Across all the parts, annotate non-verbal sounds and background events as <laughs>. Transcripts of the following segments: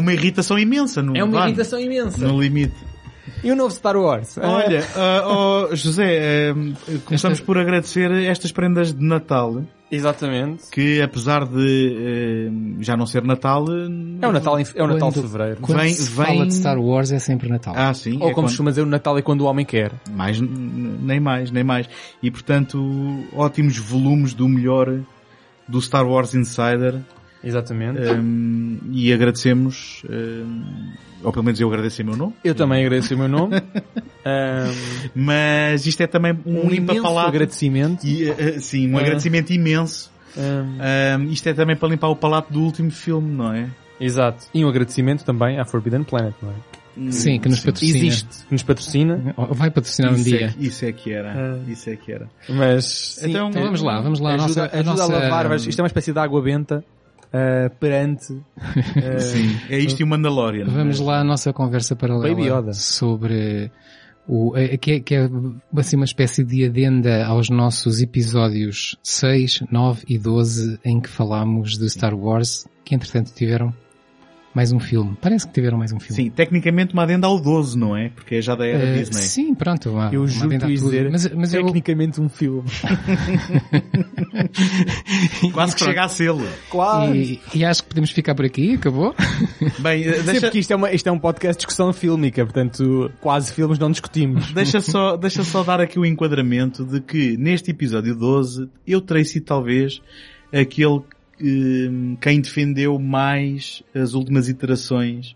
é uma irritação imensa. No, É uma irritação imensa. No limite. E o novo Star Wars? Olha, ah, oh, José, ah, começamos Esta- por agradecer estas prendas de Natal, Exatamente. que apesar de eh, já não ser Natal... É o Natal, é o Natal de Quando- fevereiro. Quando Vem- se vem- fala de Star Wars é sempre Natal. Ah, sim. Ou é como quando- costuma dizer, o Natal é quando o homem quer. Mais, nem mais, nem mais. E portanto, ótimos volumes do melhor do Star Wars Insider. Exatamente. Um, e agradecemos, um, ou pelo menos eu agradeço em meu nome, Eu também agradeço o meu nome. <laughs> Ahm, mas isto é também um, um limpa palato. agradecimento. E, uh, uh, sim, um Ah. agradecimento imenso. Um, isto é também para limpar o palato do último filme, não é? exato. E um agradecimento também à Forbidden Planet, não é? Sim, que nos patrocina. Existe, que nos patrocina, Vai patrocinar um Isso, dia. é, isso é que era. Ah. Isso é que era. mas... sim, Então, Então vamos lá, vamos lá. A ajuda, nossa, a ajuda nossa- a lavar, isto é uma espécie de água benta ah, perante... ah, <laughs> Sim, é isto e o Mandalorian. Vamos lá a nossa conversa paralela Baby Yoda. sobre o, é, que, é, que é assim uma espécie de adenda aos nossos episódios 6, 9 e 12 em que falámos de Star Wars, que entretanto tiveram mais um filme. Parece que tiveram mais um filme. Sim, tecnicamente uma adenda ao 12, não é? Porque é já da era Eh, Disney. Sim, pronto. Uma, Eu uma juro que dizer, Mas, mas eu, tecnicamente um filme. <laughs> Quase que chega a selo. Quase. e, e acho que podemos ficar por aqui, acabou? <laughs> Bem, eh, Sim, deixa, porque isto é, uma, isto é um podcast de discussão fílmica, portanto, quase filmes não discutimos. <laughs> Deixa só, deixa só dar aqui o enquadramento de que neste episódio 12 eu terei sido talvez aquele eh, quem defendeu mais as últimas iterações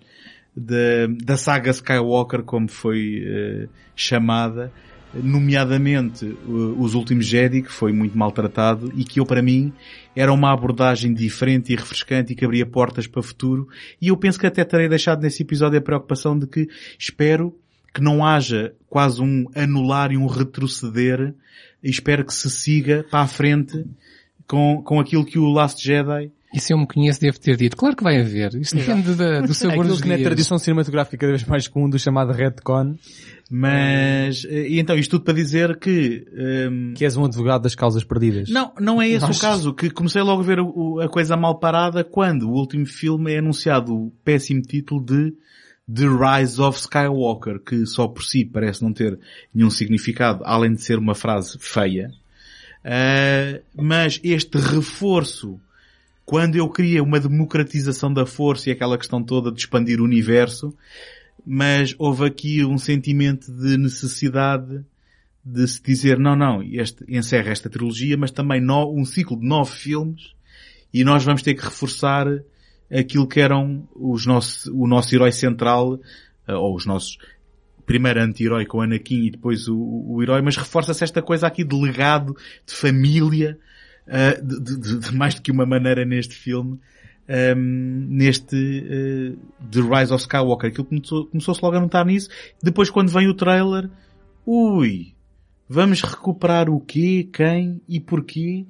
da, da saga Skywalker como foi eh, chamada, nomeadamente o- os últimos Jedi que foi muito maltratado e que eu para mim era uma abordagem diferente e refrescante e que abria portas para o futuro. E eu penso que até terei deixado nesse episódio a preocupação de que espero que não haja quase um anular e um retroceder e espero que se siga para a frente com, com aquilo que o Last Jedi E se eu me conheço, devo ter dito. Claro que vai haver. Isto depende da, do sabor <laughs> Aquilo dos que na tradição cinematográfica cada vez mais comum do chamado retcon, mas eh, e então isto tudo para dizer que ehm, que és um advogado das causas perdidas. não, não é esse Nós- o caso, que comecei logo a ver o- a coisa mal parada quando o último filme é anunciado o péssimo título de The Rise of Skywalker, que só por si parece não ter nenhum significado, além de ser uma frase feia. Ah, mas este reforço, quando eu queria uma democratização da força e aquela questão toda de expandir o universo, mas houve aqui um sentimento de necessidade de se dizer, não, não, este, encerra esta trilogia, mas também no, um ciclo de nove filmes e nós vamos ter que reforçar aquilo que eram os nossos, o nosso herói central, eh, ou os nossos primeiro anti-herói com Anakin e depois o, o herói, mas reforça-se esta coisa aqui de legado, de família, eh, de, de- de- mais do que uma maneira neste filme, ehm, neste eh, The Rise of Skywalker. Aquilo começou- começou-se logo a notar nisso. Depois quando vem o trailer, ui, vamos recuperar o quê, quem e porquê?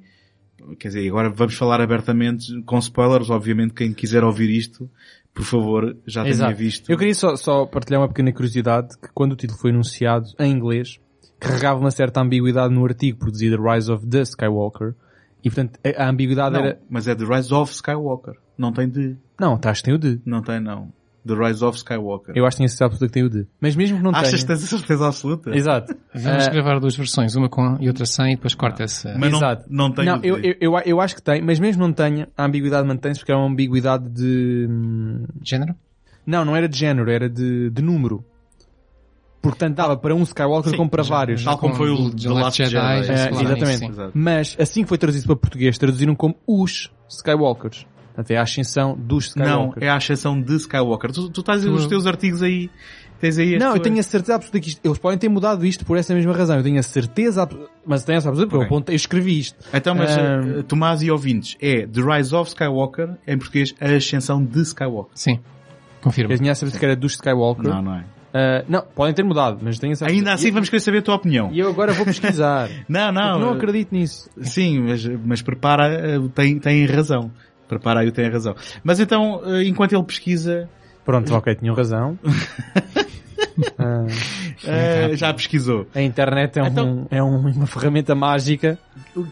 Quer dizer, agora vamos falar abertamente com spoilers, obviamente quem quiser ouvir isto, por favor, já tenha visto. Eu queria só, só partilhar uma pequena curiosidade, que quando o título foi anunciado em inglês, carregava uma certa ambiguidade no artigo produzido Rise of the Skywalker, e portanto a, ambiguidade Não, era... mas é The Rise of Skywalker. Não tem de. Não, acho que tem o de. Não tem não. The Rise of Skywalker. Eu acho que tenho a certeza absoluta que tem o de. Mas mesmo que não Achas que tenha... tens a certeza absoluta? Exato. Vamos Ah, gravar duas versões, uma com e outra sem, e depois corta-se. Mas não, Exato. não tem não, eu, eu, eu, eu acho que tem, mas mesmo não tenha, a ambiguidade mantém-se porque é uma ambiguidade de... hum, Género? Não, não era de género, era de, de número. Portanto, dava para um Skywalker Sim, como para já- vários. Tal como com foi o The Last Jedi. Jedi, É, falaram exatamente. sim. Mas assim que foi traduzido para português, traduziram como os Skywalkers. Portanto, é a ascensão dos Não, Skywalkers. é a ascensão de Skywalker. Tu, tu estás os Tu- teus artigos aí. Tens aí Não, eu tenho a certeza absoluta que isto, eles podem ter mudado isto por essa mesma razão. Eu tenho a certeza, mas tenho a certeza absoluta porque Ok. eu, apontei- eu escrevi isto. Então, mas Ahm. eh, Tomás e ouvintes, é The Rise of Skywalker, em português, a ascensão de Skywalker. Sim. Confirmo. Eu tinha a certeza que era dos Skywalker. Não, não é. Ah, não, podem ter mudado, mas tenho a certeza. Ainda assim E- vamos querer saber a tua opinião. E eu agora vou pesquisar. <laughs> Não, não. Não acredito nisso. Sim, mas, mas prepara, eh, tem, tem razão. Prepara aí, tem razão. Mas então, eh, enquanto ele pesquisa, Pronto, ok, tinham razão. <laughs> Ah, Ah, já pesquisou. a internet é, um- Então- é um- uma ferramenta mágica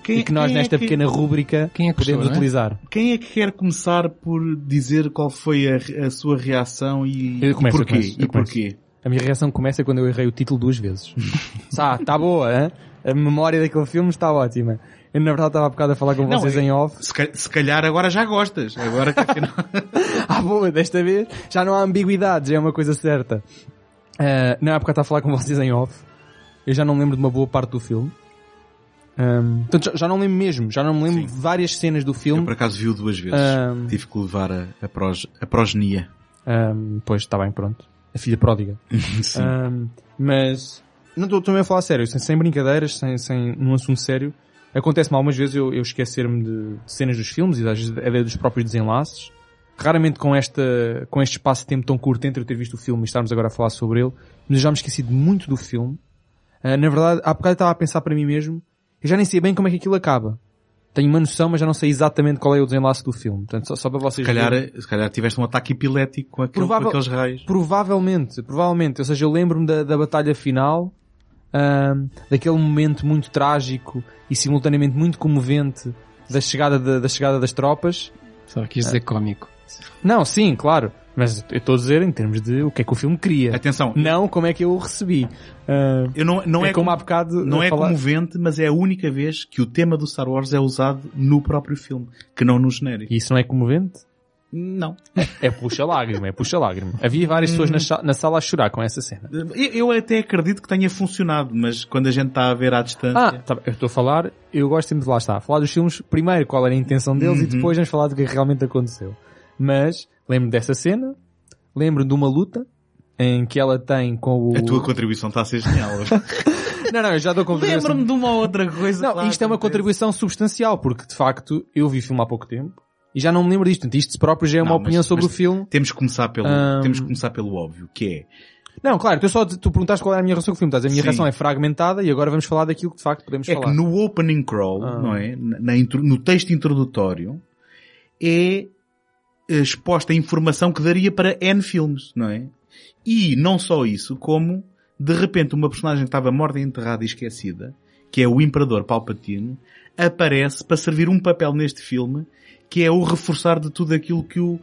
Quem, e que nós quem é nesta que- pequena rúbrica é podemos é? utilizar. Quem é que quer começar por dizer qual foi a, a sua reação e, Eu começo, e porquê? eu começo, eu e porquê? A minha reação começa quando eu errei o título duas vezes. <laughs> ah, tá boa, hein? A memória daquele filme está ótima. Eu na verdade estava há bocado a falar com Não, vocês é- em off. Se, ca- se calhar agora já gostas. Agora que afinal... <laughs> <laughs> Ah, boa, desta vez já não há ambiguidades, é uma coisa certa. Não, há bocado estava a falar com vocês em off. Eu já não lembro de uma boa parte do filme. Ahm, portanto, já, já não lembro mesmo, já não me lembro Sim. de várias cenas do Eu filme. por acaso viu duas vezes. Ahm, Tive que levar a, a, prog- a progenia. ahm, pois, está bem, pronto. A filha pródiga. <laughs> Sim. Ahm, mas, não estou também a falar sério, sem, sem brincadeiras, sem, sem, num assunto sério. Acontece-me algumas vezes eu, eu esquecer-me de, de cenas dos filmes e às vezes até dos próprios desenlaces. Raramente com esta, com este espaço de tempo tão curto entre eu ter visto o filme e estarmos agora a falar sobre ele, mas eu já me esqueci de muito do filme. Ah, na verdade, há bocado eu estava a pensar para mim mesmo, eu já nem sei bem como é que aquilo acaba. Tenho uma noção, mas já não sei exatamente qual é o desenlace do filme. Portanto, só, só para vocês Se calhar, verem. se calhar tiveste um ataque epilético com, aquele, Provável- com aqueles raios. Provavelmente, provavelmente. Ou seja, eu lembro-me da, da batalha final, daquele momento muito trágico e simultaneamente muito comovente da chegada, da, da chegada das tropas. Só quis dizer cómico. Não, sim, claro. Mas eu estou a dizer em termos de o que é que o filme queria. Atenção, Não como é que eu o recebi. Ah, eu não, não é, é, como há bocado não é falar- comovente, mas é a única vez que o tema do Star Wars é usado no próprio filme, que não no genérico. E isso não é comovente? Não. É puxa-lágrima, é puxa-lágrima. Havia várias pessoas na, cha- na sala a chorar com essa cena. Eu, eu até acredito que tenha funcionado, mas quando a gente está a ver à distância... Ah, tá eu estou a falar, eu gosto sempre de lá estar, falar dos filmes, primeiro qual era a intenção deles e Uhum. depois vamos falar do que realmente aconteceu. Mas, lembro dessa cena, lembro de uma luta em que ela tem com o... A tua contribuição está a ser genial. <laughs> Não, não, eu já dou contribuição. Lembro-me de uma outra coisa. Não, isto é uma contribuição substancial, porque de facto eu vi o filme há pouco tempo e já não me lembro disto. Portanto, isto próprio já é uma Não, opinião mas- sobre mas- o filme. Temos que começar pelo, Ahm. temos que começar pelo óbvio, que é, Não, claro, tu só tu perguntaste qual era a minha relação com o filme. Estás, a minha Sim. relação é fragmentada e agora vamos falar daquilo que de facto podemos é falar. que no opening crawl, Ah. não é? Na, no texto introdutório, é exposta a informação que daria para N filmes, não é? E não só isso, como de repente uma personagem que estava morta, enterrada e esquecida, que é o Imperador Palpatine, aparece para servir um papel neste filme que é o reforçar de tudo aquilo que o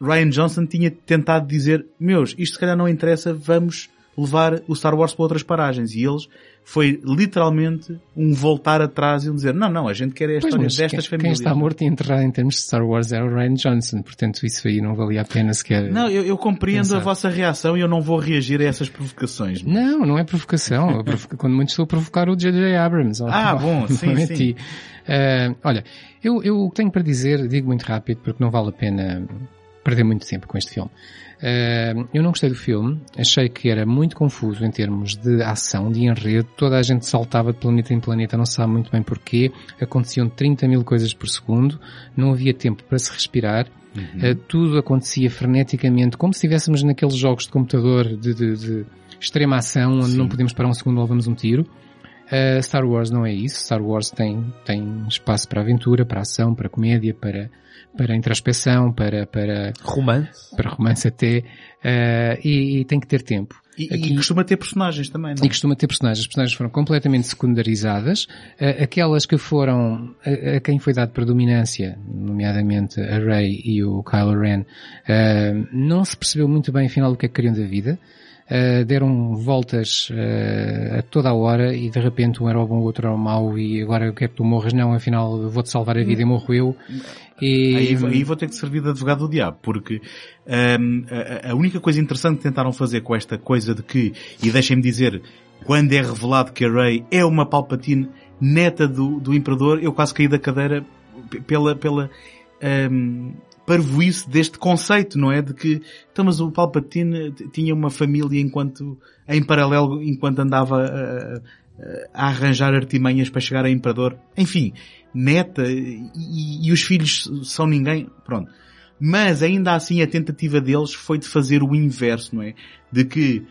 Ryan Johnson tinha tentado dizer, meus, isto se calhar não interessa, vamos levar o Star Wars para outras paragens. E eles foi literalmente um voltar atrás e um dizer, não, não, a gente quer a Pois, história mas destas quem, quem famílias. está morto e enterrado em termos de Star Wars é o Ryan Johnson, portanto isso aí não valia a pena sequer. Não, eu, eu compreendo Pensar. a vossa reação e eu não vou reagir a essas provocações. Não, não é provocação. Provoca- <laughs> Quando muito estou a provocar o J.J. Abrams. Ah, bom, sim, <laughs> é sim. Ah, olha, eu, eu tenho para dizer, digo muito rápido, porque não vale a pena perder muito tempo com este filme. Ah, eu não gostei do filme, achei que era muito confuso em termos de ação, de enredo, toda a gente saltava de planeta em planeta, não sabe muito bem porquê, aconteciam 30 mil coisas por segundo, não havia tempo para se respirar, Uh, tudo acontecia freneticamente, como se estivéssemos naqueles jogos de computador de, de- de extrema ação, onde Sim. não podemos parar um segundo levamos um tiro. Uh, Star Wars não é isso. Star Wars tem, tem espaço para aventura, para ação, para comédia, para, para introspeção, para, para, Romance. para romance até, uh, e, e tem que ter tempo. E, e Aqui- costuma ter personagens também, não E costuma ter personagens. As personagens foram completamente secundarizadas. Eh, aquelas que foram, a, a quem foi dado predominância, nomeadamente a Rey e o Kylo Ren, eh, não se percebeu muito bem afinal o que é que queriam da vida. Eh, deram voltas eh, a toda a hora e de repente um era bom, o outro era o mau e agora eu quero que tu morras. Não, afinal vou-te salvar a vida e morro eu. E, Aí, aí vou ter que servir de advogado do diabo, porque hum, a, a única coisa interessante que tentaram fazer com esta coisa de que, e deixem-me dizer, quando é revelado que a Rey é uma Palpatine neta do, do Imperador, eu quase caí da cadeira pela, pela hum, parvoíce deste conceito, não é? De que, então, mas o Palpatine tinha uma família enquanto, em paralelo, enquanto andava a, a- arranjar artimanhas para chegar a Imperador. Enfim, neta, e, e os filhos são ninguém, pronto. Mas ainda assim a tentativa deles foi de fazer o inverso, não é? De que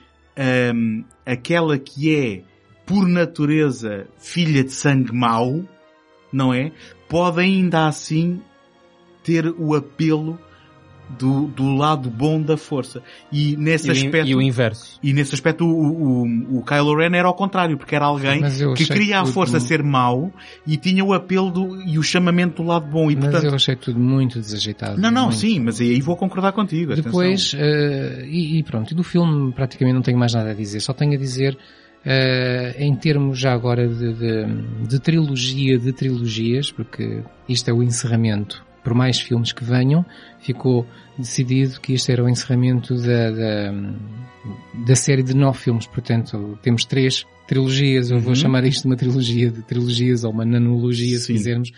hum, aquela que é, por natureza, filha de sangue mau, não é? Pode ainda assim ter o apelo do, do lado bom da força. E nesse E aspecto... e o inverso. E nesse aspecto o, o, o Kylo Ren era ao contrário, porque era alguém que queria a tudo- força ser mau e tinha o apelo do, e o chamamento do lado bom. E Mas portanto, eu achei tudo muito desajeitado. não, não, muito. sim, mas aí vou concordar contigo. Depois, eh, e, e pronto, e do filme praticamente não tenho mais nada a dizer, só tenho a dizer, eh, em termos já agora de, de, de trilogia de trilogias, porque isto é o encerramento, por mais filmes que venham, ficou decidido que isto era o encerramento da, da, da série de nove filmes, portanto temos três trilogias, eu vou Uhum. chamar isto de uma trilogia de trilogias ou uma nanologia, se Sim. quisermos,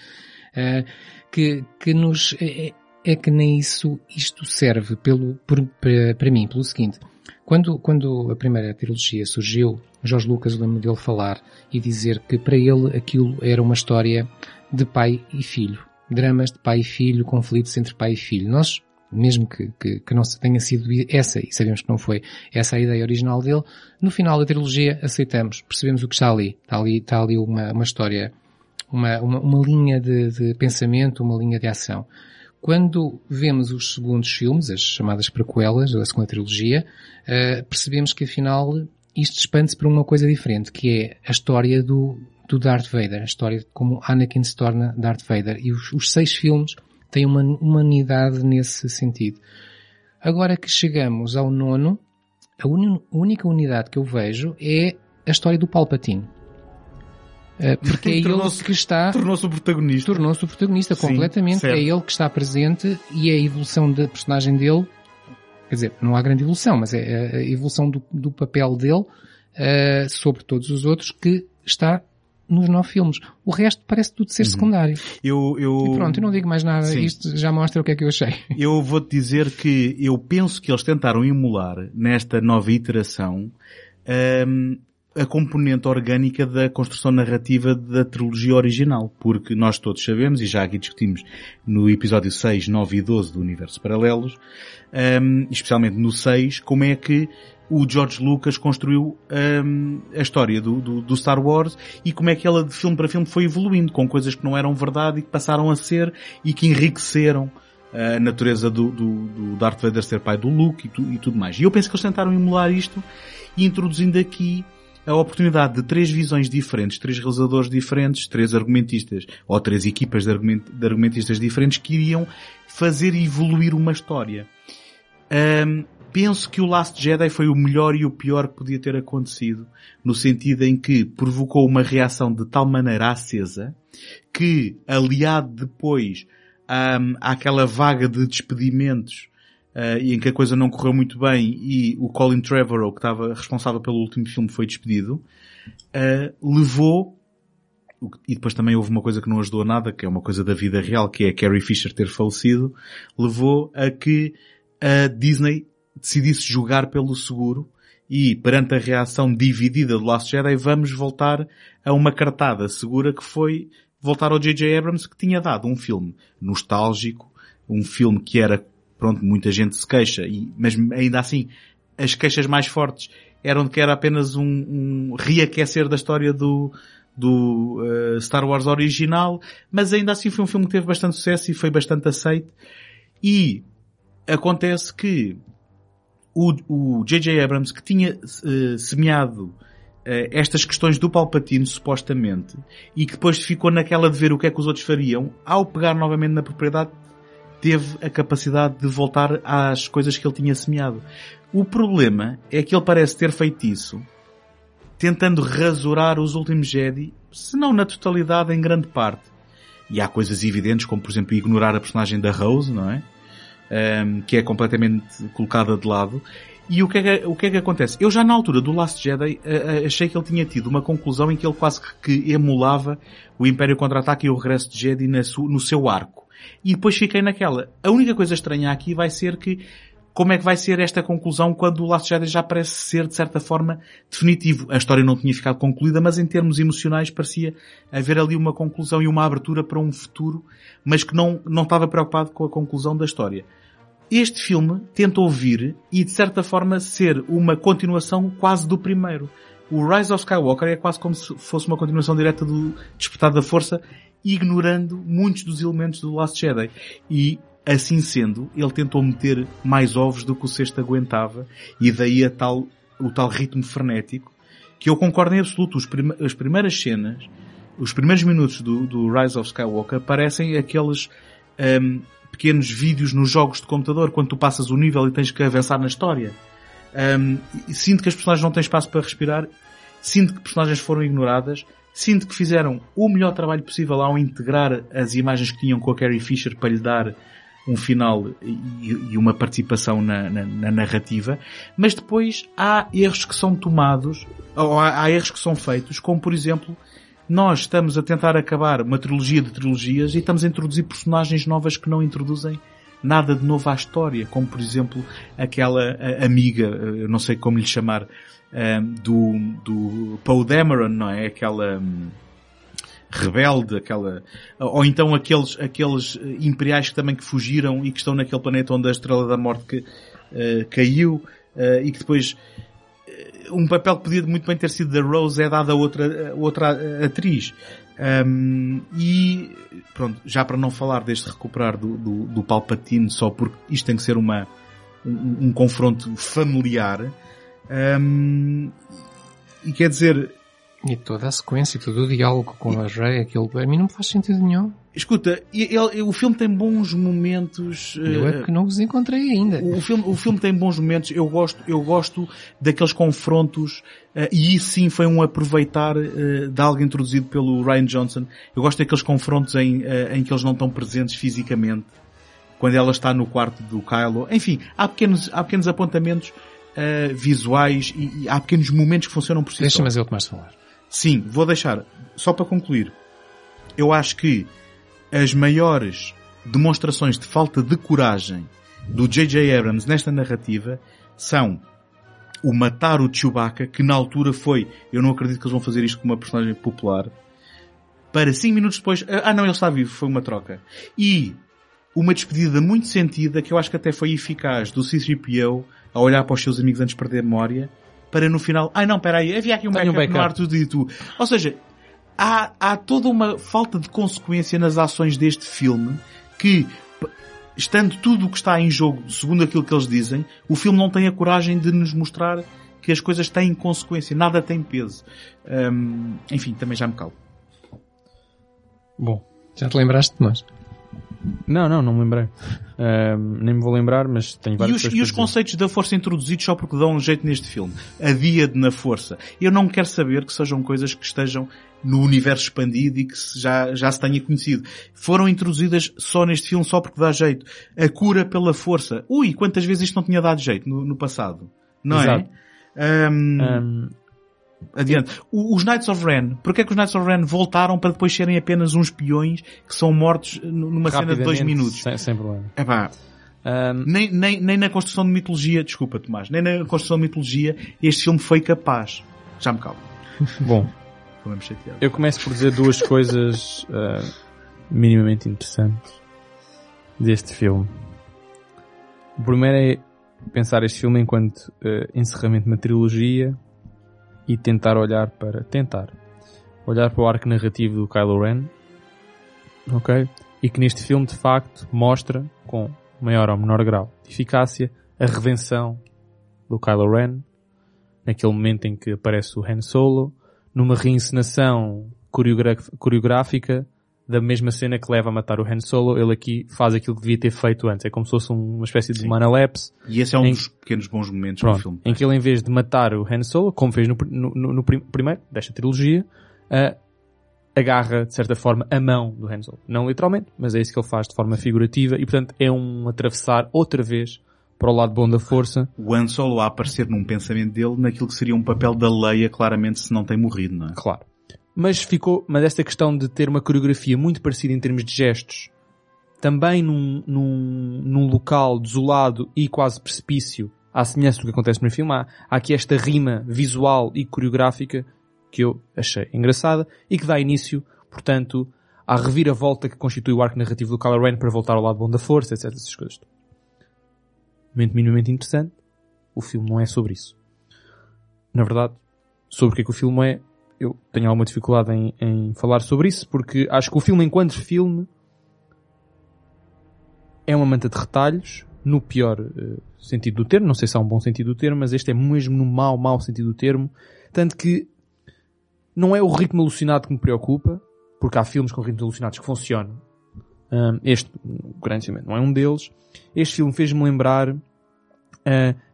eh, que, que nos, é, é que nem isso isto serve pelo, por- para, para mim, pelo seguinte. Quando, quando a primeira trilogia surgiu, Jorge Lucas lembro dele falar e dizer que para ele aquilo era uma história de pai e filho. Dramas de pai e filho, conflitos entre pai e filho. Nós, mesmo que, que, que não tenha sido essa, e sabemos que não foi essa a ideia original dele, no final da trilogia aceitamos, percebemos o que está ali. Está ali, está ali uma, uma história, uma, uma, uma linha de, de pensamento, uma linha de ação. Quando vemos os segundos filmes, as chamadas prequelas da segunda trilogia, eh, percebemos que afinal isto expande-se para uma coisa diferente, que é a história do, do Darth Vader, a história de como Anakin se torna Darth Vader. E os, os seis filmes têm uma humanidade nesse sentido. Agora que chegamos ao nono, a uni- única unidade que eu vejo é a história do Palpatine. Eh, Porque é <laughs> ele que está Tornou-se o protagonista. tornou-se o protagonista Sim, completamente. certo. É ele que está presente e é a evolução da personagem dele. Quer dizer, não há grande evolução, mas é a evolução do, do papel dele eh, sobre todos os outros que está nos nove filmes. O resto parece tudo ser secundário. Eu, eu, E pronto, eu não digo mais nada. Sim. Isto já mostra o que é que eu achei. eu vou-te dizer que eu penso que eles tentaram emular nesta nova iteração hum, a componente orgânica da construção narrativa da trilogia original, porque nós todos sabemos, e já aqui discutimos no episódio 6, 9 e 12 do Universo Paralelos, hum, especialmente no 6, como é que o George Lucas construiu hum, a história do, do, do Star Wars e como é que ela de filme para filme foi evoluindo com coisas que não eram verdade e que passaram a ser e que enriqueceram a natureza do, do, do Darth Vader ser pai do Luke e, tu- e tudo mais. E eu penso que eles tentaram emular isto e introduzindo aqui a oportunidade de três visões diferentes, três realizadores diferentes, três argumentistas, ou três equipas de, argument- de argumentistas diferentes que iriam fazer evoluir uma história. Ahm, penso que o Last Jedi foi o melhor e o pior que podia ter acontecido, no sentido em que provocou uma reação de tal maneira acesa que, aliado depois ahm, àquela vaga de despedimentos e em que a coisa não correu muito bem e o Colin Trevorrow, que estava responsável pelo último filme, foi despedido, ah, levou e depois também houve uma coisa que não ajudou nada, que é uma coisa da vida real, que é a Carrie Fisher ter falecido, levou a que a Disney decidisse jogar pelo seguro e perante a reação dividida do Last Jedi vamos voltar a uma cartada segura que foi voltar ao J.J. Abrams que tinha dado um filme nostálgico, um filme que era, pronto, muita gente se queixa, e, mas ainda assim as queixas mais fortes eram de que era apenas um, um reaquecer da história do, do eh, Star Wars original, mas ainda assim foi um filme que teve bastante sucesso e foi bastante aceito. E acontece que o J.J. Abrams, que tinha eh, semeado eh, estas questões do Palpatine, supostamente, e que depois ficou naquela de ver o que é que os outros fariam, ao pegar novamente na propriedade, teve a capacidade de voltar às coisas que ele tinha semeado. O problema é que ele parece ter feito isso tentando rasurar os últimos Jedi, se não na totalidade, em grande parte. E há coisas evidentes, como por exemplo ignorar a personagem da Rose, não é? Ahm, que é completamente colocada de lado. E o que, é que, o que é que acontece? Eu já na altura do Last Jedi ah, ah, achei que ele tinha tido uma conclusão em que ele quase que emulava o Império Contra-Ataque e o Regresso de Jedi no seu arco. E depois fiquei naquela. A única coisa estranha aqui vai ser que como é que vai ser esta conclusão quando o Last Jedi já parece ser, de certa forma, definitivo. A história não tinha ficado concluída, mas em termos emocionais parecia haver ali uma conclusão e uma abertura para um futuro, mas que não, não estava preocupado com a conclusão da história. Este filme tenta ouvir e, de certa forma, ser uma continuação quase do primeiro. O Rise of Skywalker é quase como se fosse uma continuação direta do Despertar da Força, ignorando muitos dos elementos do Last Jedi. E Assim sendo, ele tentou meter mais ovos do que o cesto aguentava e daí a tal, o tal ritmo frenético que eu concordo em absoluto. As primeiras cenas, os primeiros minutos do, do Rise of Skywalker parecem aqueles um, pequenos vídeos nos jogos de computador quando tu passas o nível e tens que avançar na história. Um, sinto que as personagens não têm espaço para respirar, sinto que personagens foram ignoradas, sinto que fizeram o melhor trabalho possível ao integrar as imagens que tinham com a Carrie Fisher para lhe dar um final e, uma participação na, na, na, narrativa, mas depois há erros que são tomados, ou há, há, erros que são feitos, como por exemplo, nós estamos a tentar acabar uma trilogia de trilogias e estamos a introduzir personagens novas que não introduzem nada de novo à história, como por exemplo aquela amiga, eu não sei como lhe chamar, do, do Paul Dameron, não é? Aquela hum, rebelde, aquela, ou então aqueles, aqueles imperiais que também que fugiram e que estão naquele planeta onde a Estrela da Morte que, uh, caiu uh, e que depois um papel que podia muito bem ter sido da Rose é dado a outra, outra atriz. Um, e pronto, já para não falar deste recuperar do, do, do Palpatine só porque isto tem que ser uma, um, um confronto familiar. Um, e quer dizer, e toda a sequência, todo o diálogo com a Rey, aquilo, a mim não faz sentido nenhum. Escuta, ele, o filme tem bons momentos. Eu é que não os encontrei ainda. O filme, o filme tem bons momentos. Eu gosto, eu gosto daqueles confrontos uh, e isso sim foi um aproveitar uh, de algo introduzido pelo Ryan Johnson. Eu gosto daqueles confrontos em, uh, em que eles não estão presentes fisicamente. Quando ela está no quarto do Kylo. Enfim, há pequenos, há pequenos apontamentos visuais e, e, há pequenos momentos que funcionam por si Deixa, mas eu começo a falar. Sim, vou deixar. Só para concluir. Eu acho que as maiores demonstrações de falta de coragem do J.J. Abrams nesta narrativa são o matar o Chewbacca, que na altura foi, eu não acredito que eles vão fazer isto com uma personagem popular, para 5 minutos depois, ah não, ele está vivo, foi uma troca. E uma despedida muito sentida, que eu acho que até foi eficaz, do C-3PO a olhar para os seus amigos antes de perder a memória, para no final, ai não, peraí, havia aqui um backup, um backup no ar tudo e tu. Ou seja, há, há toda uma falta de consequência nas ações deste filme que, estando tudo o que está em jogo, segundo aquilo que eles dizem, o filme não tem a coragem de nos mostrar que as coisas têm consequência, nada tem peso. Hum, enfim, também já me calo. Bom, já te lembraste, Tomás? Não, não, não me lembrei. Uh, nem me vou lembrar, mas tenho vários E os, e os conceitos da força introduzidos só porque dão um jeito neste filme. A díade na força. Eu não quero saber que sejam coisas que estejam no universo expandido e que já, já se tenha conhecido. Foram introduzidas só neste filme só porque dá jeito. A cura pela força. Ui, quantas vezes isto não tinha dado jeito no, no passado? Não é? Exato. é? Um, um, Adiante. Os Knights of Ren, porque é que os Knights of Ren voltaram para depois serem apenas uns peões que são mortos numa cena de dois minutos? Sem, sem problema. É pá. Um... Nem, nem, nem na construção de mitologia, desculpa Tomás, nem na construção de mitologia este filme foi capaz. Já me calmo. <laughs> Bom, eu começo por dizer duas coisas uh, minimamente interessantes deste filme. O primeiro é pensar este filme enquanto uh, encerramento de uma trilogia e tentar olhar para tentar olhar para o arco narrativo do Kylo Ren, ok? E que neste filme de facto mostra com maior ou menor grau de eficácia a redenção do Kylo Ren naquele momento em que aparece o Han Solo numa reencenação coreográfica da mesma cena que leva a matar o Han Solo, ele aqui faz aquilo que devia ter feito antes. É como se fosse uma espécie de manalapse. E esse é um em... dos pequenos bons momentos Pronto, do filme. Em que ele, em vez de matar o Han Solo, como fez no, no, no primeiro desta trilogia, uh, agarra, de certa forma, a mão do Han Solo. Não literalmente, mas é isso que ele faz de forma figurativa e, portanto, é um atravessar outra vez para o lado bom da força. O Han Solo a aparecer num pensamento dele naquilo que seria um papel da Leia, claramente, se não tem morrido, não é? Claro. Mas ficou, mas esta questão de ter uma coreografia muito parecida em termos de gestos, também num, num, num local desolado e quase precipício, à semelhança do que acontece no filme, há, há aqui esta rima visual e coreográfica que eu achei engraçada e que dá início, portanto, à reviravolta que constitui o arco narrativo do Kylo Ren para voltar ao lado bom da força, etc. Essas coisas. Momento minimamente interessante. O filme não é sobre isso. Na verdade, sobre o que é que o filme é, eu tenho alguma dificuldade em, em falar sobre isso, porque acho que o filme, enquanto filme, é uma manta de retalhos, no pior eh, sentido do termo, não sei se há um bom sentido do termo, mas este é mesmo no mau, mau sentido do termo. Tanto que não é o ritmo alucinado que me preocupa, porque há filmes com ritmos alucinados que funcionam. Um, este, grandemente, não é um deles. Este filme fez-me lembrar uh,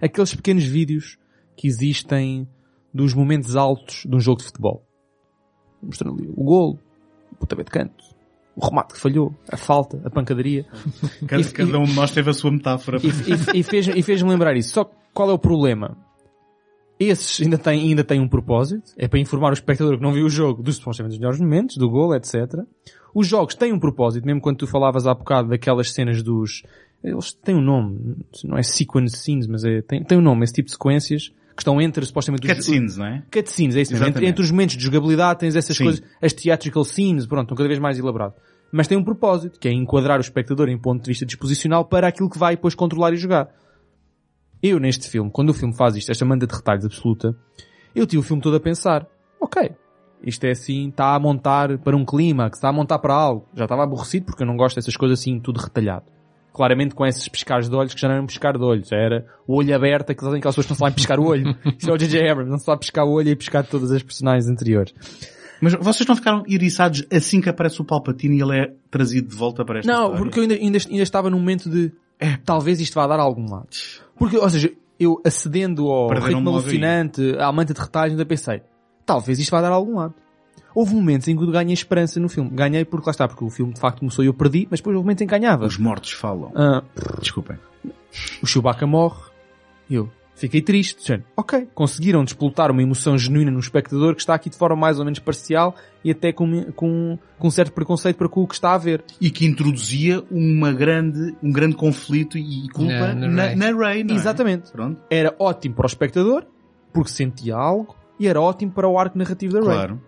aqueles pequenos vídeos que existem dos momentos altos de um jogo de futebol. Mostrando ali o golo, o pontapé de canto, o remate que falhou, a falta, a pancadaria. Cada, E- cada um de nós teve a sua metáfora. E, e, e fez, fez-me lembrar isso. Só que qual é o problema? Esses ainda têm, ainda têm um propósito. É para informar o espectador que não viu o jogo dos supostamente dos melhores momentos, do gol, etc. Os jogos têm um propósito, mesmo quando tu falavas há bocado daquelas cenas dos... Eles têm um nome. Não é sequence scenes, mas é, tem, tem um nome. Esse tipo de sequências que estão entre supostamente os... Cutscenes, não é? Cutscenes, é isso mesmo. Entre, entre os momentos de jogabilidade tens essas Sim. coisas, as theatrical scenes, pronto, estão cada vez mais elaborado. Mas tem um propósito, que é enquadrar o espectador em ponto de vista disposicional para aquilo que vai depois controlar e jogar. Eu, neste filme, quando o filme faz isto, esta manda de retalhos absoluta, eu tive o filme todo a pensar, ok, isto é assim, está a montar para um clímax, está a montar para algo. Já estava aborrecido porque eu não gosto dessas coisas assim, tudo retalhado. Claramente com esses piscares de olhos que já não eram piscar de olhos, era o olho aberto, aquelas aquelas pessoas que não sabem piscar o olho. <laughs> Isso é o J.J. Abrams, não sabe piscar o olho e piscar todas as personagens anteriores. Mas vocês não ficaram iriçados assim que aparece o Palpatine e ele é trazido de volta para esta Não, história? porque eu ainda, ainda, ainda estava num momento de, é, talvez isto vá dar a algum lado. Porque, ou seja, eu acedendo ao Perderam-me ritmo alucinante, à manta de retalhos, ainda pensei, talvez isto vá dar algum lado. Houve momentos em que eu ganhei esperança no filme. Ganhei porque lá está, porque o filme de facto começou e eu perdi, mas depois houve momentos em que ganhava. Os mortos falam. Ah, Desculpem. o Chewbacca morre, eu fiquei triste, dizendo, ok, conseguiram despoltar uma emoção genuína no espectador que está aqui de forma mais ou menos parcial e até com, com, com um certo preconceito para com o que está a ver. E que introduzia uma grande, um grande conflito e culpa Na- na, na Rey. não é? Exatamente. Pronto, Era ótimo para o espectador, porque sentia algo, e era ótimo para o arco narrativo da Rey. claro.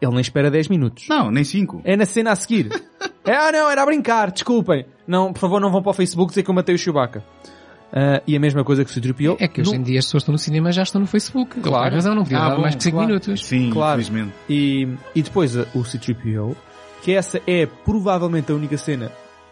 Ele nem espera 10 minutos. Não, nem cinco. É na cena a seguir. <laughs> é, ah não, era a brincar, desculpem. Não, por favor, não vão para o Facebook dizer que eu matei o Chewbacca. Ah, e a mesma coisa que se tripiou. É que hoje em dia as pessoas estão no cinema e já estão no Facebook. Claro. Tem razão, não podia Ah, bom, mais que 5 claro. minutos. Sim, Claro. infelizmente. E, e depois a- o C-3PO, que essa é provavelmente a única cena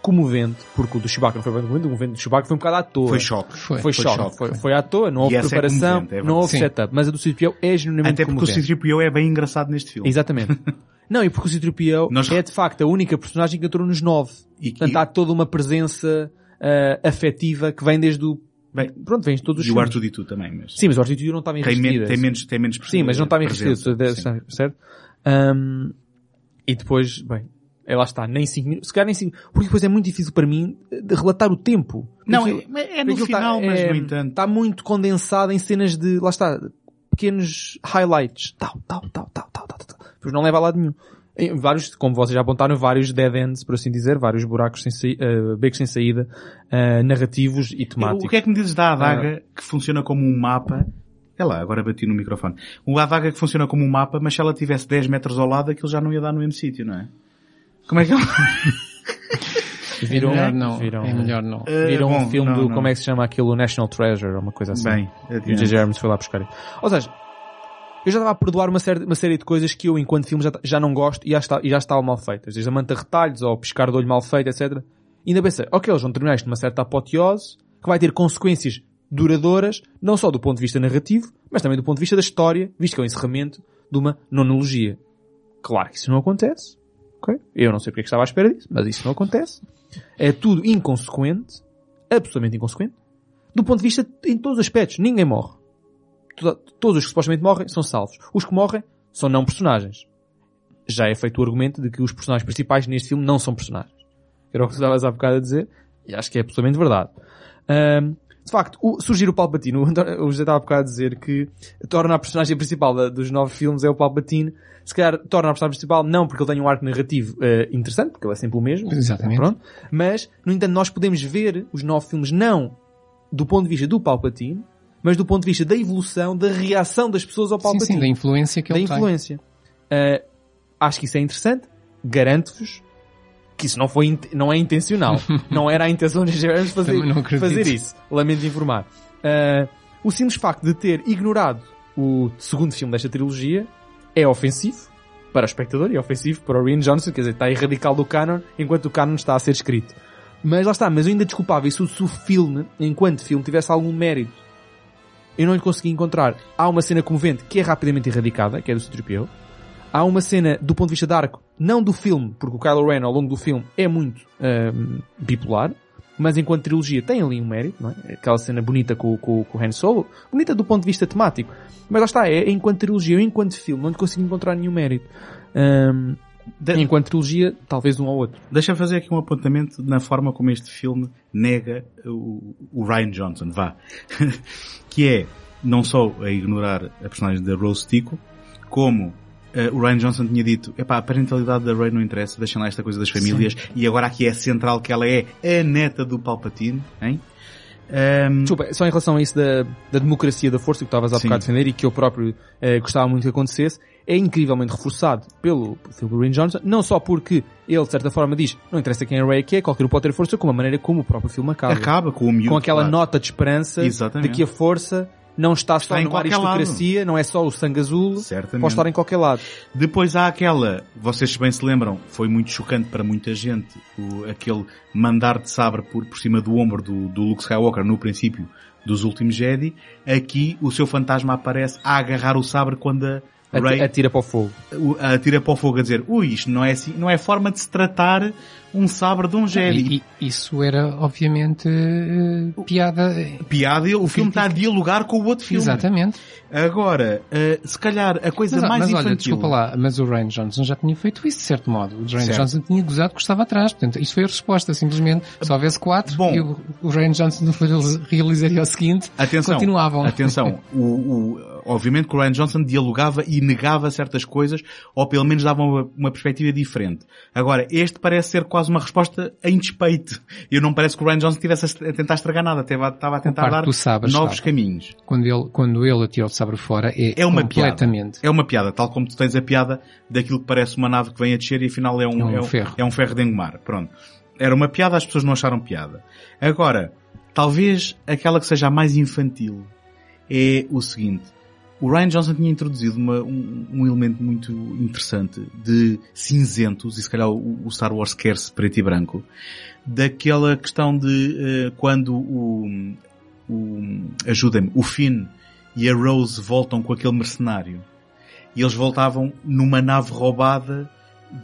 comovente, porque o do Chewbacca não foi bem comovente, o movimento do Chewbacca foi um bocado à toa. Foi choque. Foi. Foi, Foi choque. choque, Foi, foi. à toa, não houve E é preparação, comovente, é não houve Sim. setup. Mas a do C-3PO é genuinamente Até porque o comovente. C-3PO é bem engraçado neste filme. Exatamente. <laughs> Não, e porque o C-3PO Nós- é de facto a única personagem que entrou nos nove. E, Portanto, há toda uma presença ah, afetiva que vem desde o... Bem, Pronto, vem de todos os e o filmes. R2D2 também, mas Sim, mas o R2D2 não estava tem, men enriquecido. tem menos, tem menos Sim, mas não estava enriquecido, certo? Ahm, e depois, bem, é lá está, nem 5 minutos, se calhar nem 5 porque depois é muito difícil para mim de relatar o tempo. Não, Porque- é, é no Aquilo final, tá- mas é- no entanto. Está muito condensado em cenas de, lá está, pequenos highlights. Tal, tal, tal, tal, tal, tal, tal. Depois não leva a lado nenhum. Em vários, como vocês já apontaram, vários dead ends, por assim dizer, vários buracos sem saí- eh, becos sem saída, eh, narrativos e temáticos. O que é que me dizes da adaga que funciona como um mapa? É lá, agora bati no microfone. Uma adaga que funciona como um mapa, mas se ela tivesse 10 metros ao lado, aquilo já não ia dar no mesmo sítio, não é? Como é que é melhor não. viram, É melhor não. viram Eh, um bom, filme não, do, não. como é que se chama aquilo, National Treasure, ou uma coisa assim. Bem, E o adiante. J.J. Abrams foi lá buscar. Ou seja, eu já estava a perdoar uma série, uma série de coisas que eu, enquanto filme, já, já não gosto e já, está, e já estavam mal feitas. Desde a manta retalhos ao piscar de olho mal feito, etc. E ainda pensei, ok, eles vão terminar isto numa certa apoteose que vai ter consequências duradouras, não só do ponto de vista narrativo, mas também do ponto de vista da história, visto que é o encerramento de uma nonologia. Claro que isso não acontece. Ok? Eu não sei porque é que estava à espera disso, mas isso não acontece. É tudo inconsequente, absolutamente inconsequente, do ponto de vista em todos os aspectos. Ninguém morre. Todos os que supostamente morrem são salvos. Os que morrem são não personagens. Já é feito o argumento de que os personagens principais neste filme não são personagens. Era o que estavas há bocado a dizer, e acho que é absolutamente verdade. Ahm, de facto, o, surgir o Palpatine, o, António- o José estava há bocado a dizer que torna a personagem principal da- dos nove filmes é o Palpatine. Se calhar torna a personagem principal não porque ele tem um arco narrativo eh, interessante, porque ele é sempre o mesmo. Exatamente. Pronto. Mas, no entanto, nós podemos ver os nove filmes não do ponto de vista do Palpatine, mas do ponto de vista da evolução, da reação das pessoas ao Sim, Palpatine. sim, da influência que da ele tem. influência. Uh, acho que isso é interessante. Garanto-vos que isso não foi, não é intencional. <laughs> não era a intenção de. Abrams fazer, fazer isso. Lamento informar. Uh, o simples facto de ter ignorado o segundo filme desta trilogia é ofensivo para o espectador e é ofensivo para o Rian Johnson, quer dizer, está radical do canon, enquanto o canon está a ser escrito. Mas lá está, mas eu ainda desculpava isso se o filme, enquanto filme, tivesse algum mérito. Eu não lhe consegui encontrar. Há uma cena comovente que é rapidamente erradicada, que é do Citripio. Há uma cena do ponto de vista de arco, não do filme, porque o Kylo Ren ao longo do filme é muito ahm, bipolar, mas enquanto trilogia tem ali um mérito, não é? Aquela cena bonita com, com, com o Han Solo, bonita do ponto de vista temático. Mas lá está, é enquanto trilogia, eu enquanto filme, não lhe consigo encontrar nenhum mérito. Ahm, De- enquanto trilogia, talvez um ou outro. Deixa-me fazer aqui um apontamento na forma como este filme nega o, o Ryan Johnson, vá. <laughs> que é, não só a ignorar a personagem da Rose Tico, como eh, o Ryan Johnson tinha dito, epá, a parentalidade da Rey não interessa, deixem lá esta coisa das famílias, e agora aqui é central que ela é a neta do Palpatine, hein? Ahm, Desculpa, só em relação a isso da, da democracia da força que estavas há Sim. bocado a defender e que eu próprio eh, gostava muito que acontecesse, é incrivelmente reforçado pelo Phil Green Johnson, não só porque ele, de certa forma, diz não interessa quem a Ray é, qualquer um pode ter força, como a maneira como o próprio filme acaba. acaba com o miúdo. com aquela claro. nota de esperança Exatamente. de que a força não está só Está em numa qualquer aristocracia, não é só o sangue azul, Certamente. pode estar em qualquer lado. Depois há aquela, vocês bem se lembram, foi muito chocante para muita gente, o, aquele mandar de sabre por, por cima do ombro do, do Luke Skywalker no princípio dos últimos Jedi. Aqui o seu fantasma aparece a agarrar o sabre quando a Rey Atira para o fogo. atira para o fogo a dizer, ui, isto não é assim, não é forma de se tratar um sabre de um Jedi. E, e isso era, obviamente, eh, piada. Piada, o filme está a dialogar com o outro filme. Exatamente. Agora, eh, se calhar a coisa Mas, mais mas infantil... olha, desculpa lá, mas o Ryan Johnson já tinha feito isso de certo modo. O Ryan Certo. Johnson tinha gozado que estava atrás. Portanto, isso foi a resposta, simplesmente. Se houvesse quatro, Bom. e o, o Ryan Johnson realizaria o seguinte, Atenção, continuavam. atenção. O, o- obviamente que o Ryan Johnson dialogava e negava certas coisas, ou pelo menos dava uma, uma perspectiva diferente. Agora, este parece ser quase uma resposta em despeito. Eu não parece que o Ryan Johnson estivesse a, tentar estragar nada, estava, estava a tentar dar novos estava. caminhos. Quando ele, quando ele atira o sabre fora, é, É uma piada. completamente. É uma piada, tal como tu tens a piada daquilo que parece uma nave que vem a descer e afinal é um, É um ferro. é um ferro de engomar. Pronto. Era uma piada, as pessoas não acharam piada. Agora, talvez aquela que seja a mais infantil é o seguinte. O Ryan Johnson tinha introduzido uma- um, um elemento muito interessante de cinzentos, e se calhar o, o Star Wars quer-se preto e branco, daquela questão de eh, quando o, o ajudem-me, o Finn e a Rose voltam com aquele mercenário e eles voltavam numa nave roubada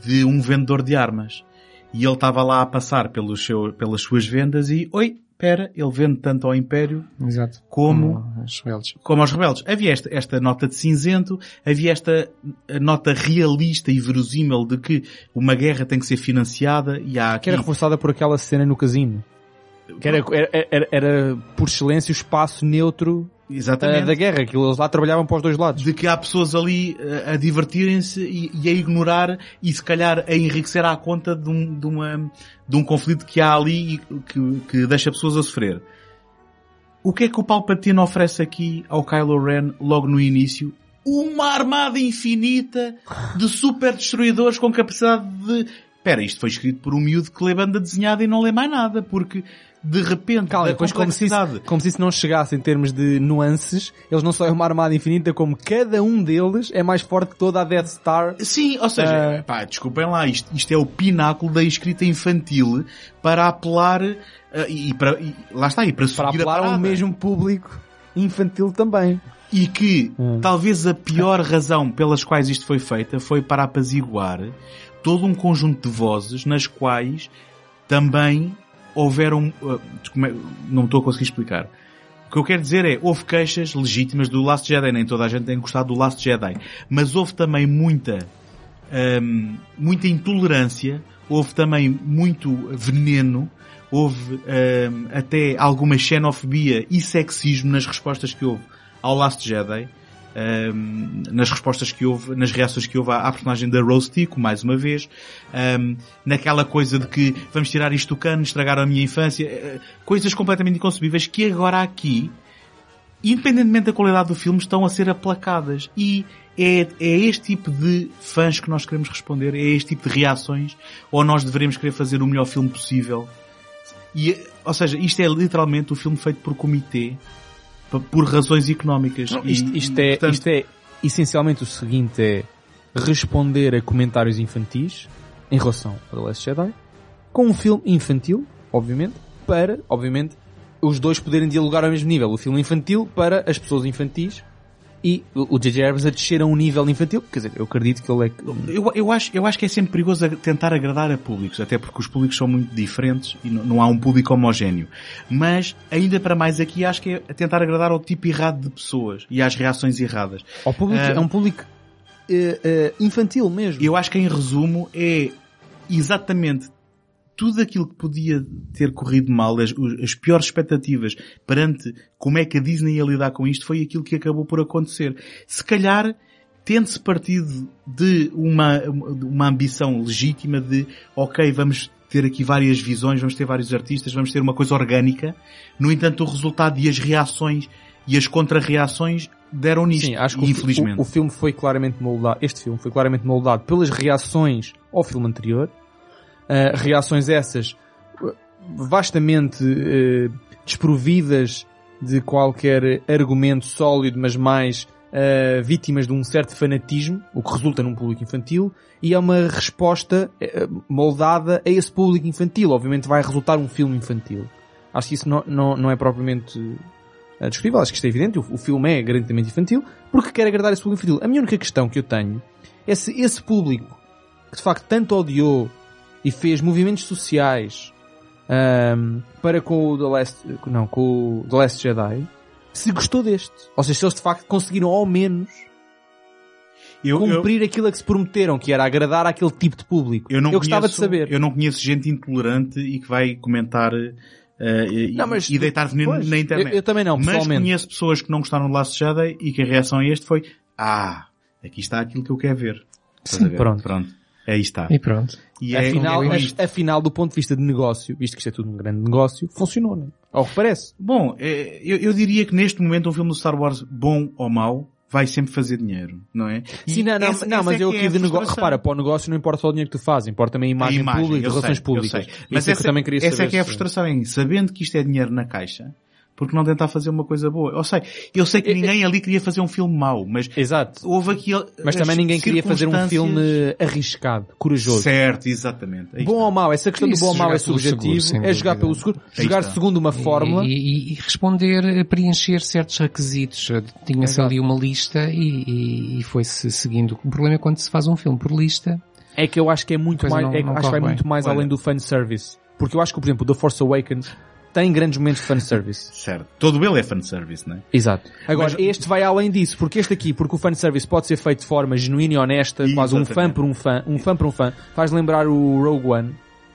de um vendedor de armas. E ele estava lá a passar pelos seu, pelas suas vendas e, oi, ele vende tanto ao Império Exato. como, os rebeldes. como aos rebeldes. Havia esta, esta nota de cinzento, havia esta nota realista e verosímil de que uma guerra tem que ser financiada e há aqui... Que era reforçada por aquela cena no casino. Que era, era, era, era, por excelência o espaço neutro Exatamente. da guerra, que eles lá trabalhavam para os dois lados. de que há pessoas ali eh, a divertirem-se e, e a ignorar e se calhar a enriquecer à conta de um, de uma, de um conflito que há ali e que, que deixa pessoas a sofrer. O que é que o Palpatine oferece aqui ao Kylo Ren logo no início? Uma armada infinita de super destruidores com capacidade de... Espera, isto foi escrito por um miúdo que lê banda desenhada e não lê mais nada, porque de repente Calma, depois como se, isso, como se isso não chegasse em termos de nuances, eles não só é uma armada infinita, como cada um deles é mais forte que toda a Death Star. Sim, ou seja, Eh, pá, desculpem lá, isto, isto é o pináculo da escrita infantil para apelar eh, e, para, e lá está, e para, Para apelar ao mesmo público infantil também. E que Hum. talvez a pior razão pelas quais isto foi feita foi para apaziguar todo um conjunto de vozes nas quais também houveram, uh, é- não estou a conseguir explicar. O que eu quero dizer é, houve queixas legítimas do Last Jedi, nem toda a gente tem gostado do Last Jedi, mas houve também muita, muita intolerância, houve também muito veneno, houve até alguma xenofobia e sexismo nas respostas que houve ao Last Jedi, hum, nas respostas que houve, nas reações que houve à, à personagem da Rose Tico, mais uma vez, hum, naquela coisa de que vamos tirar isto do cano, estragar a minha infância, eh, coisas completamente inconcebíveis que agora aqui, independentemente da qualidade do filme, estão a ser aplacadas. E é, é este tipo de fãs que nós queremos responder, é este tipo de reações, ou nós devemos querer fazer o melhor filme possível. E, ou seja, isto é literalmente o filme feito por comitê, por razões económicas. E, Isto, isto é, portanto, isto é essencialmente o seguinte, é responder a comentários infantis em relação ao The Last Jedi com um filme infantil obviamente, para, obviamente, os dois poderem dialogar ao mesmo nível. O filme infantil para as pessoas infantis e o J.J. Abrams a descer a um nível infantil. Quer dizer, eu acredito que ele é... Eu, eu, acho, eu acho que é sempre perigoso tentar agradar a públicos, até porque os públicos são muito diferentes e não, não há um público homogéneo. Mas, ainda para mais aqui, acho que é tentar agradar ao tipo errado de pessoas e às reações erradas. Ao público, Ah, é um público eh, eh, infantil mesmo. Eu acho que em resumo é exatamente tudo aquilo que podia ter corrido mal, as, as piores expectativas perante como é que a Disney ia lidar com isto, foi aquilo que acabou por acontecer. Se calhar, tendo-se partido de uma, uma ambição legítima de, ok, vamos ter aqui várias visões, vamos ter vários artistas, vamos ter uma coisa orgânica, no entanto o resultado e as reações e as contra-reações deram nisto, Sim, acho que infelizmente. O, o filme foi claramente moldado, este filme foi claramente moldado pelas reações ao filme anterior. Uh, reações essas vastamente uh, desprovidas de qualquer argumento sólido, mas mais uh, vítimas de um certo fanatismo, o que resulta num público infantil, e é uma resposta uh, moldada a esse público infantil. Obviamente vai resultar um filme infantil. Acho que isso não, não, não é propriamente uh, discutível, acho que isto é evidente, o, o filme é garantidamente infantil, porque quer agradar esse público infantil. A minha única questão que eu tenho é se esse público que de facto tanto odiou e fez movimentos sociais ahm, para com o The Last, não, com o The Last Jedi, se gostou deste. Ou seja, se eles de facto conseguiram ao menos Eu- eu- cumprir aquilo a que se prometeram, que era agradar àquele tipo de público. Eu não gostava de conheço- saber. Eu não conheço gente intolerante e que vai comentar eh, e, Não, mas e deitar veneno Pois, na internet. Eu, eu também não, mas pessoalmente. conheço pessoas que não gostaram de Last Jedi e que a reação a este foi ah, aqui está aquilo que eu quero ver. Ver? pronto. Pronto. Aí está. E pronto. E é, afinal, é afinal, do ponto de vista de negócio, visto que isto é tudo um grande negócio, funcionou, não é? Ao que parece. Bom, eh, eu, eu diria que neste momento um filme do Star Wars, bom ou mau, vai sempre fazer dinheiro, não é? E Sim, não, não, essa- não essa mas é eu é aqui a de negócio, repara, para o negócio não importa só o dinheiro que tu fazes, importa também a imagem, A imagem, pública, eu relações sei, públicas. Eu sei. Isso Mas é essa, que eu também queria essa saber é que é a frustração, hein? sabendo que isto é dinheiro na caixa, porque não tentar fazer uma coisa boa. Eu sei, eu sei que É- ninguém ali queria fazer um filme mau, mas Exato. houve aqui Mas as também ninguém queria fazer um filme arriscado, corajoso. Certo, exatamente. Aí Bom está. ou mau, essa questão Isso, do bom ou mau é subjetivo, seguro, é jogar pelo seguro, Aí jogar está. segundo uma fórmula. E, e- e responder, eh, preencher certos requisitos. Eh, Tinha-se ali uma lista e, e- e foi-se seguindo. O problema é quando se faz um filme por lista. É que eu acho que é muito mais, não- é que não acho que vai muito mais Olha. além do fanservice. Porque eu acho que, por exemplo, The Force Awakens tem grandes momentos de fanservice. Certo. Todo ele é fanservice, não é? Exato. Agora, Mas- este vai além disso, porque este aqui, porque o fanservice pode ser feito de forma genuína e honesta, quase um fã Exatamente. por um fã, um fã por um fã, faz lembrar o Rogue One,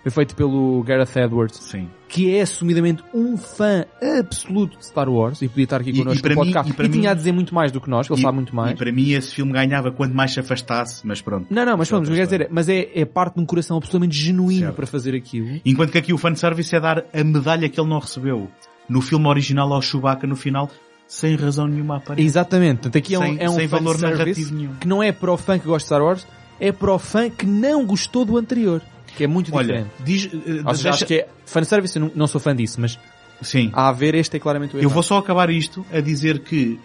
foi feito pelo Gareth Edwards, Sim. que é assumidamente um fã absoluto de Star Wars, e podia estar aqui connosco e no mim- podcast, e para e tinha mim- a dizer muito mais do que nós, ele E- sabe muito mais. E para mim esse filme ganhava quanto mais se afastasse, mas pronto. Não, não, mas vamos, quer dizer, mas é, é parte de um coração absolutamente genuíno Certo. para fazer aquilo. Enquanto que aqui o fanservice é dar a medalha que ele não recebeu. No filme original ao Chewbacca no final, sem razão nenhuma aparente. Exatamente. Portanto, aqui é um, Sem- é um sem valor narrativo nenhum. que não é para o fã que gosta de Star Wars, é para o fã que não gostou do anterior. Que é muito Olha, diferente. diz, Ou seja, deixa- acho que é fanservice, eu não, não sou fã disso, mas Sim. a ver este é claramente o Eu errado. vou só acabar isto a dizer que,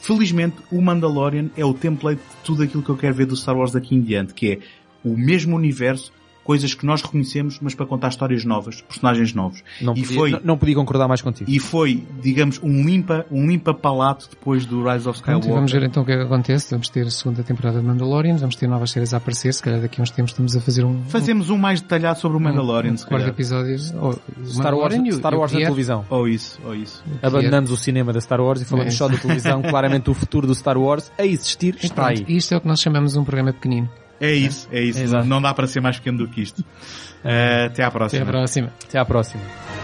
felizmente, o Mandalorian é o template de tudo aquilo que eu quero ver do Star Wars daqui em diante, que é o mesmo universo, coisas que nós reconhecemos, mas para contar histórias novas, personagens novos. não, e podia, foi- não, não podia concordar mais contigo. E foi, digamos, um limpa, um limpa palato depois do Rise of e Skywalker. vamos ver então o que é que acontece. Vamos ter a segunda temporada de Mandalorian, vamos ter novas séries a aparecer. Se calhar daqui a uns tempos estamos a fazer um. Fazemos um mais detalhado sobre o Mandalorian, um, se quarto calhar. episódio. ou- o Star Wars, o- Star Wars na é- televisão. Ou isso, ou isso. que é- Abandonamos o cinema da Star Wars e falamos É. só da televisão. <laughs> Claramente o futuro do Star Wars a existir E está aí. Isto é o que nós chamamos um programa pequenino. É isso, é isso. Exato. Não dá para ser mais pequeno do que isto. Eh, até à próxima. Até a próxima. Até à próxima.